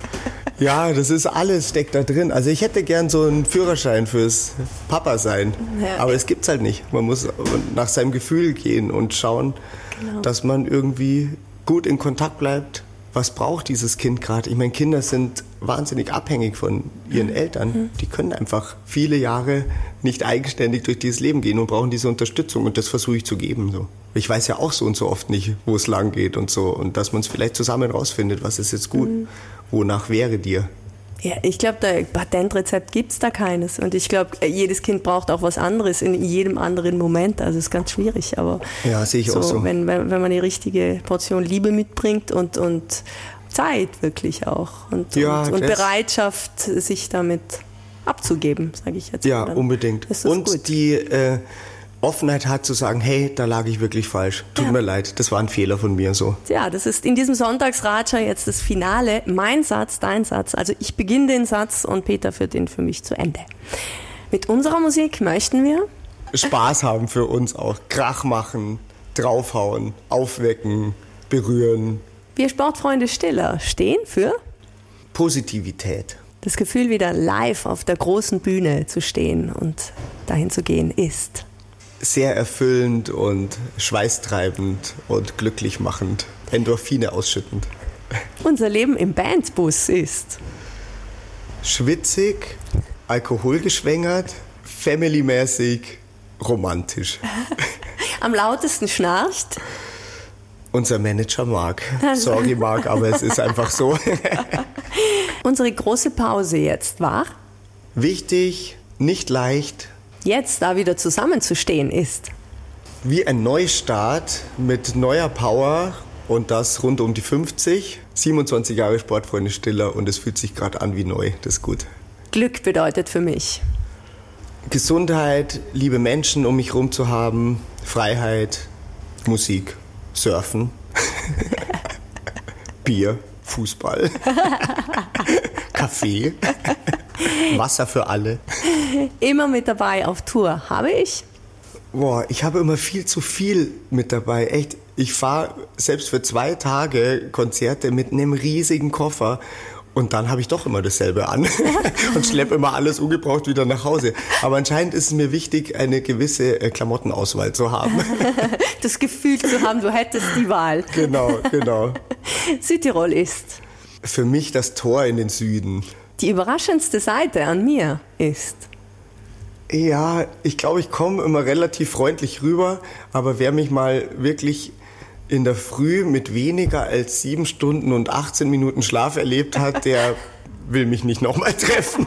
Ja, das ist alles steckt da drin. Also ich hätte gern so einen Führerschein fürs Papa sein, Ja. aber es gibt's halt nicht. Man muss nach seinem Gefühl gehen und schauen, Genau. dass man irgendwie gut in Kontakt bleibt. Was braucht dieses Kind gerade? Ich meine, Kinder sind wahnsinnig abhängig von ihren Mhm. Eltern. Die können einfach viele Jahre nicht eigenständig durch dieses Leben gehen und brauchen diese Unterstützung und das versuche ich zu geben. So. Ich weiß ja auch so und so oft nicht, wo es lang geht und so und dass man es vielleicht zusammen rausfindet, was ist jetzt gut, Mhm. Wonach wäre dir. Ja, ich glaube, da Patentrezept gibt es da keines. Und ich glaube, jedes Kind braucht auch was anderes in jedem anderen Moment. Also es ist ganz schwierig. Aber Ja, sehe ich auch so. Wenn, wenn, wenn man die richtige Portion Liebe mitbringt und, und Zeit wirklich auch. Und, Ja, und, und Bereitschaft, sich damit abzugeben, sage ich jetzt. Ja, unbedingt. Und gut. die äh, Offenheit hat zu sagen, hey, da lag ich wirklich falsch. Tut Ja. mir leid, das war ein Fehler von mir so. Ja, das ist in diesem Sonntagsratscher jetzt das Finale. Mein Satz, dein Satz. Also ich beginne den Satz und Peter führt ihn für mich zu Ende. Mit unserer Musik möchten wir Spaß haben für uns auch. Krach machen, draufhauen, aufwecken, berühren. Wir Sportfreunde Stiller stehen für Positivität. das Gefühl, wieder live auf der großen Bühne zu stehen und dahin zu gehen, ist. Sehr erfüllend und schweißtreibend und glücklich machend. Endorphine ausschüttend. Unser Leben im Bandbus ist. Schwitzig, alkoholgeschwängert, familymäßig, romantisch. Am lautesten schnarcht. Unser Manager Marc. Sorry Marc, aber es ist einfach so. Unsere große Pause jetzt war. Wichtig, nicht leicht, Jetzt da wieder zusammenzustehen ist. wie ein Neustart mit neuer Power und das rund um die 50. 27 Jahre Sportfreunde Stiller und es fühlt sich gerade an wie neu. Das ist gut. Glück bedeutet für mich. Gesundheit, liebe Menschen um mich herum zu haben, Freiheit, Musik, Surfen, Bier, Fußball, Kaffee, Wasser für alle. Immer mit dabei auf Tour habe ich. Boah, ich habe immer viel zu viel mit dabei. Echt, ich fahre selbst für zwei Tage Konzerte mit einem riesigen Koffer und dann habe ich doch immer dasselbe an und schleppe immer alles ungebraucht wieder nach Hause. Aber anscheinend ist es mir wichtig, eine gewisse äh, Klamottenauswahl zu haben. Das Gefühl zu haben, du hättest die Wahl. genau, genau. Südtirol ist. Für mich das Tor in den Süden. Die überraschendste Seite an mir ist. Ja, ich glaube, ich komme immer relativ freundlich rüber, aber wer mich mal wirklich in der Früh mit weniger als sieben Stunden und 18 Minuten Schlaf erlebt hat, der will mich nicht nochmal treffen.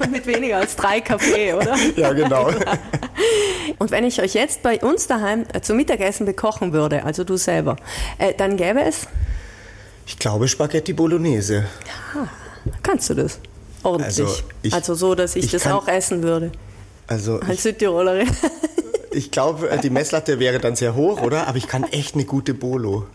Und mit weniger als drei Kaffee, oder? Ja, genau. Und wenn ich euch jetzt bei uns daheim äh, zum Mittagessen bekochen würde, also du selber, äh, dann gäbe es? Ich glaube Spaghetti Bolognese. Kannst du das? Ordentlich. Also, ich- also so, dass ich, ich das kann- auch essen würde. Also Als ich, Südtirolerin. ich glaube, äh, die Messlatte wäre dann sehr hoch, oder? Aber ich kann echt eine gute Bolo.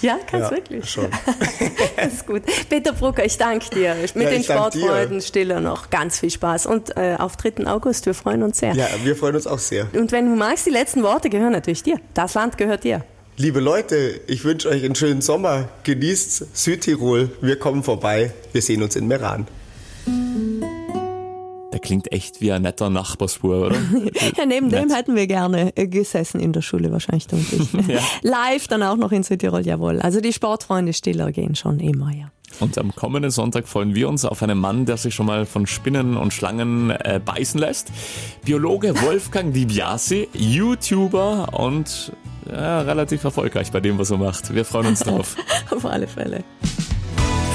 Ja, kannst Ja, wirklich. schon. Das ist gut. Peter Brucker, ich danke dir. Mit Ja, den. Sportfreunden Stiller noch ganz viel Spaß. Und äh, auf 3. August, wir freuen uns sehr. Ja, wir freuen uns auch sehr. Und wenn du magst, die letzten Worte gehören natürlich dir. Das Land gehört dir. Liebe Leute, ich wünsche euch einen schönen Sommer. Genießt Südtirol. Wir kommen vorbei. Wir sehen uns in Meran. Der klingt echt wie ein netter Nachbarsbur, oder? Ja, neben Nett. dem hätten wir gerne äh, gesessen in der Schule wahrscheinlich, du und ich. Ja. Live dann auch noch in Südtirol, jawohl. Also die Sportfreunde Stiller gehen schon immer, ja. Und am kommenden Sonntag freuen wir uns auf einen Mann, der sich schon mal von Spinnen und Schlangen äh, beißen lässt. Biologe Wolfgang Di Biasi, YouTuber und ja, relativ erfolgreich bei dem, was er macht. Wir freuen uns drauf. Auf alle Fälle.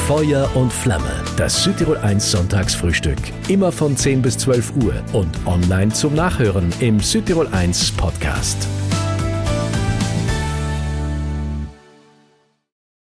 Feuer und Flamme, das Südtirol 1 Sonntagsfrühstück. Immer von 10 bis 12 Uhr und online zum Nachhören im Südtirol 1 Podcast.